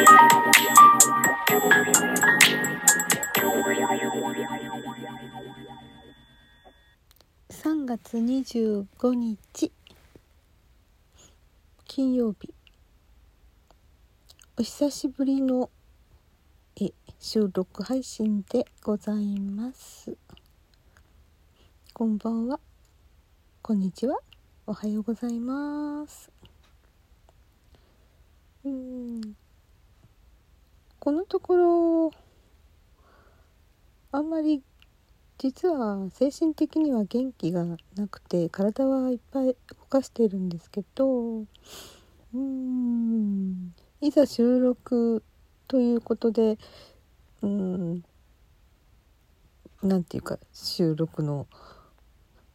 3月25日。金曜日。お久しぶりのえ収録配信でございます。こんばんは。こんにちは。おはようございます。うん。このところあんまり実は精神的には元気がなくて体はいっぱい動かしているんですけどうーんいざ収録ということでうんなんていうか収録の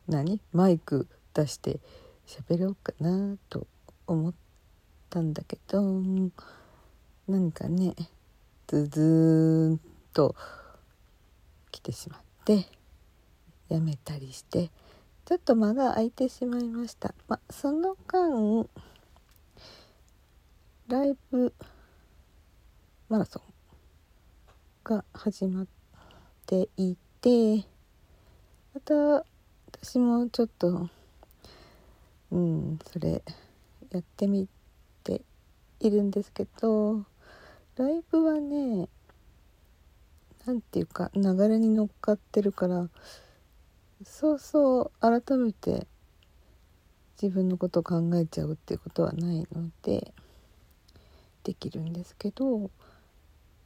何？マイク出して喋ろうかなと思ったんだけど何かねズズーンと来てしまってやめたりしてちょっと間が空いてしまいました。まその間ライブマラソンが始まっていてまた私もちょっとうんそれやってみているんですけどライブはねなんていうか流れに乗っかってるからそうそう改めて自分のことを考えちゃうっていうことはないのでできるんですけど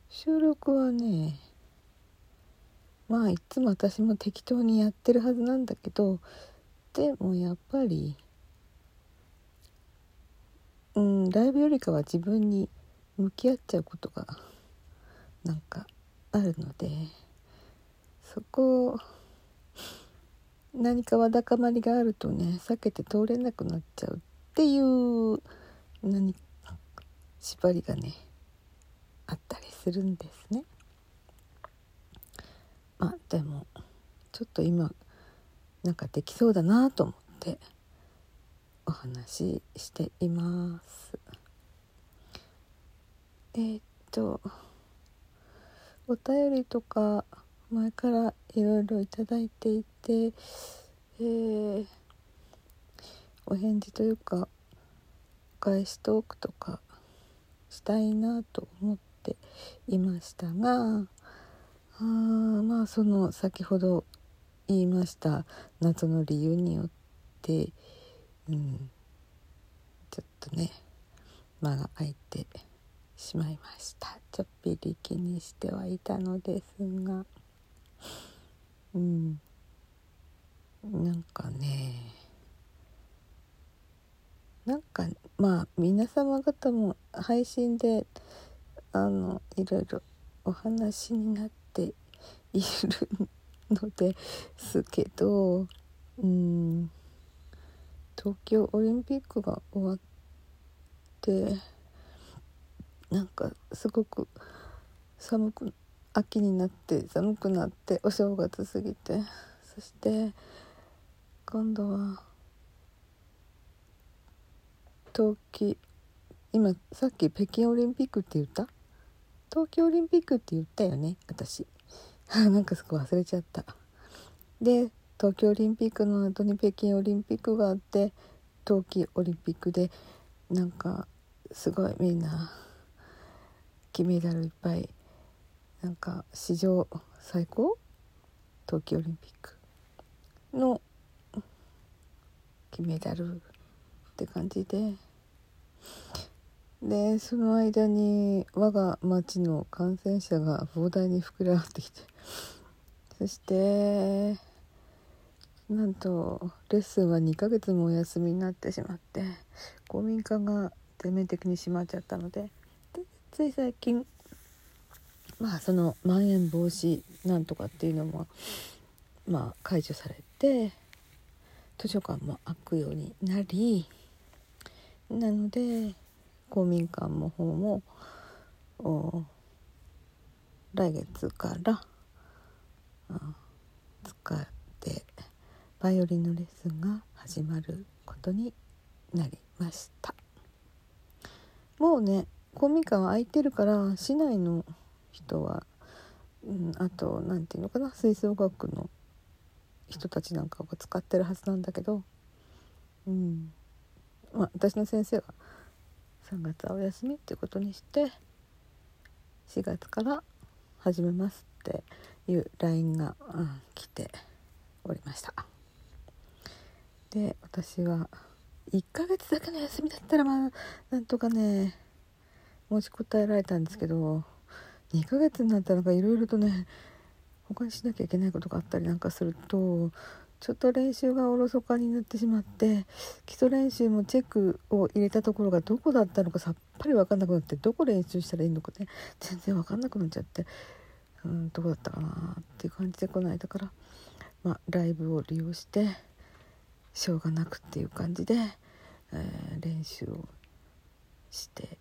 収録はねまあいつも私も適当にやってるはずなんだけどでもやっぱりうんライブよりかは自分に向き合っちゃうことがなんかあるのでそこ何かわだかまりがあるとね避けて通れなくなっちゃうっていう何縛りがねあったりするんですね。まあでもちょっと今なんかできそうだなと思ってお話ししています。えー、っとお便りとか前からいろいろいただいていて、えー、お返事というかお返しトークとかしたいなと思っていましたがあまあその先ほど言いました謎の理由によって、うん、ちょっとね間が空いてしまいました。ちょっぴり気にしてはいたのですが。うん。なんかね。なんかまあ皆様方も配信であのいろいろお話になっているのですけどうん。東京オリンピックが終わってなんかすごく寒く秋になって寒くなってお正月過ぎてそして今度は冬季今さっき北京オリンピックって言った？東京オリンピックって言ったよね私。なんかすごい忘れちゃった。で東京オリンピックの後に北京オリンピックがあって冬季オリンピックでなんかすごいみんな金メダルいっぱいなんか史上最高？冬季オリンピックの金メダルって感じで。でその間に我が町の感染者が膨大に膨れ上がってきて。そしてなんとレッスンは2ヶ月もお休みになってしまって公民館が全面的に閉まっちゃったのでつい最近まあそのまん延防止なんとかっていうのもまあ解除されて図書館も開くようになりなので公民館の方も来月から使ってバイオリンのレッスンが始まることになりました。もうね公民館は空いてるから市内の人は、うん、あと何て言うのかな吹奏楽の人たちなんかが使ってるはずなんだけど、うん。まあ、私の先生は3月はお休みっていうことにして4月から始めますっていう LINE が、うん、来ておりました。で私は1ヶ月だけの休みだったらまあなんとかね持ちこたえられたんですけど2ヶ月になったのがいろいろとね他にしなきゃいけないことがあったりなんかするとちょっと練習がおろそかになってしまって基礎練習もチェックを入れたところがどこだったのかさっぱり分かんなくなってどこ練習したらいいのかね全然分かんなくなっちゃってうんどこだったかなっていう感じでこの間から、まあ、ライブを利用してしょうがなくっていう感じで、えー、練習をして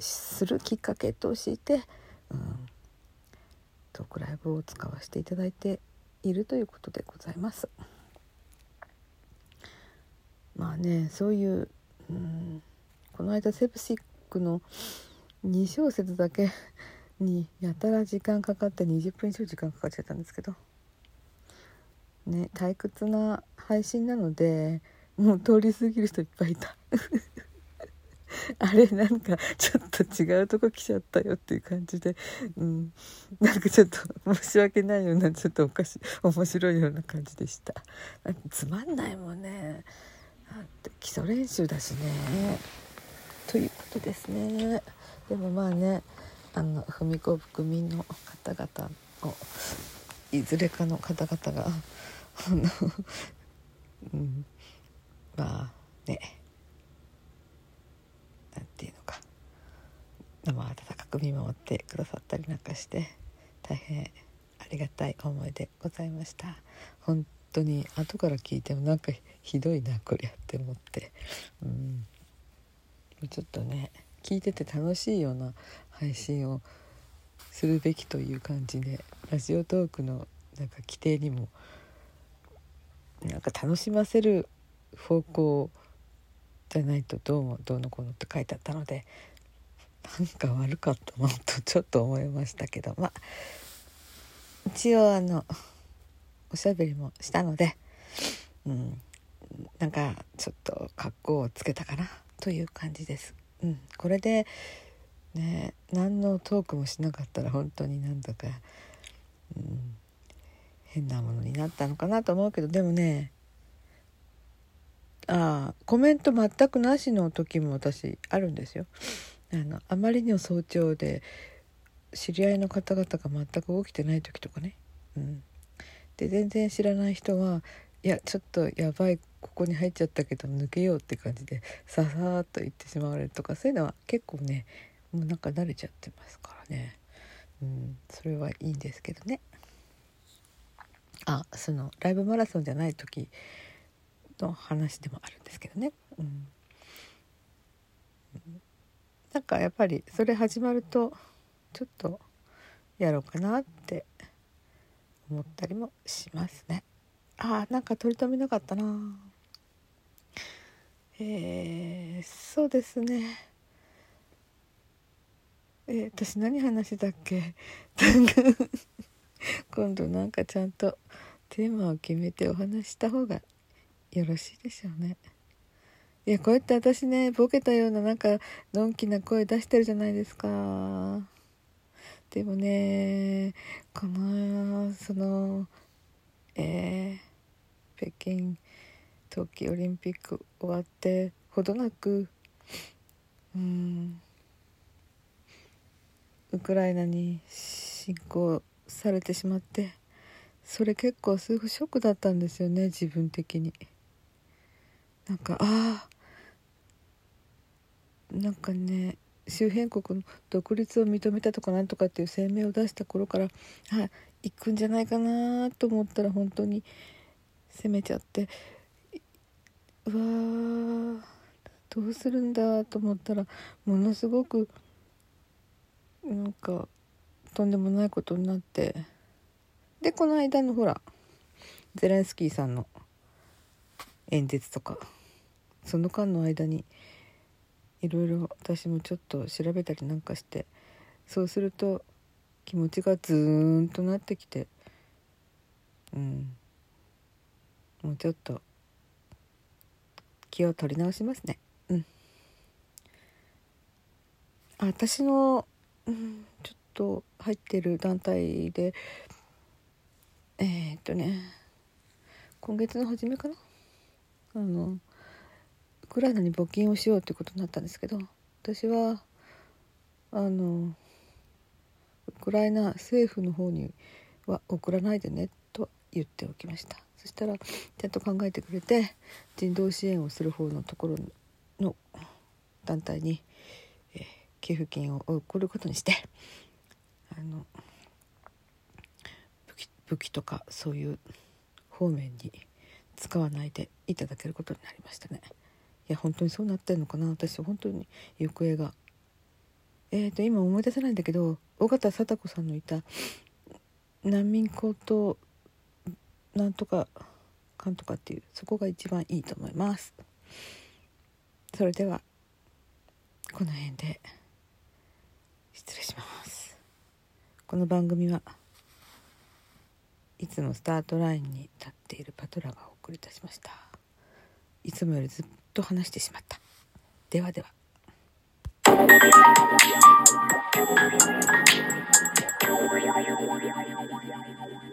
するきっかけとして、うん、トークライブを使わせていただいているということでございます。まあねそういう、うん、この間セプシックの2小節だけにやたら時間かかって20分以上時間かかっちゃったんですけどね退屈な配信なのでもう通り過ぎる人いっぱいいた あれなんかちょっと違うとこ来ちゃったよっていう感じで、うん、なんかちょっと申し訳ないようなちょっとおかしい面白いような感じでした。つまんないもんね。基礎練習だしね。ということですね。でもまあねあの文子区民の方々をいずれかの方々があの、うん、まあねなんていうのか生温かく見守ってくださったりなんかして大変ありがたい思いでございました。本当に後から聞いてもなんかひどいなこりゃって思って。うん。ちょっとね聞いてて楽しいような配信をするべきという感じでラジオトークのなんか規定にもなんか楽しませる方向じゃないとどうもどうのこうのって書いてあったのでなんか悪かったなとちょっと思いましたけどまあ一応あのおしゃべりもしたので、うん、なんかちょっと格好をつけたかなという感じです。うん、これでね何のトークもしなかったら本当になんだか、うん、変なものになったのかなと思うけどでもねあコメント全くなしの時も私あるんですよ。あのあまりにも早朝で知り合いの方々が全く起きてない時とかね。うん、で全然知らない人はいやちょっとやばいここに入っちゃったけど抜けようって感じでささーっと言ってしまわれるとかそういうのは結構ねもうなんか慣れちゃってますからね、うん、それはいいんですけどね。あそのライブマラソンじゃない時の話でもあるんですけどね、うん、なんかやっぱりそれ始まるとちょっとやろうかなって思ったりもしますね。あなんか取り留めなかったな。えー、そうですね。えー、私何話したっけ？今度なんかちゃんとテーマを決めてお話した方がよろしいでしょうね。いやこうやって私ねボケたようななんかのんきな声出してるじゃないですか。でもねこのそのえー北京冬季オリンピック終わってほどなくうんウクライナに侵攻されてしまってそれ結構すごいショックだったんですよね自分的に。なんかああなんかね周辺国の独立を認めたとかなんとかっていう声明を出した頃からあ行くんじゃないかなと思ったら本当に責めちゃってうわどうするんだと思ったらものすごくなんかとんでもないことになって。でこの間のほらゼレンスキーさんの演説とかその間の間にいろいろ私もちょっと調べたりなんかしてそうすると気持ちがズーンとなってきてうん。もうちょっと気を取り直しますね。うん。私の、うん、ちょっと入ってる団体でえー、っとね今月の初めかな？あのウクライナに募金をしようってことになったんですけど私はあのウクライナ政府の方には送らないでねと言っておきました。そしたらちゃんと考えてくれて人道支援をする方のところの団体に、え、寄付金を送ることにしてあの武器武器とかそういう方面に使わないでいただけることになりましたね。や本当にそうなってんのかな。私本当に行方が。えーと今思い出せないんだけど尾形貞子さんのいた難民高等なんとかかんとかっていうそこが一番いいと思います。それではこの辺で失礼します。この番組はいつもスタートラインに立っているパトラがお送りいたしました。いつもよりずと話してしまったではでは Thank you.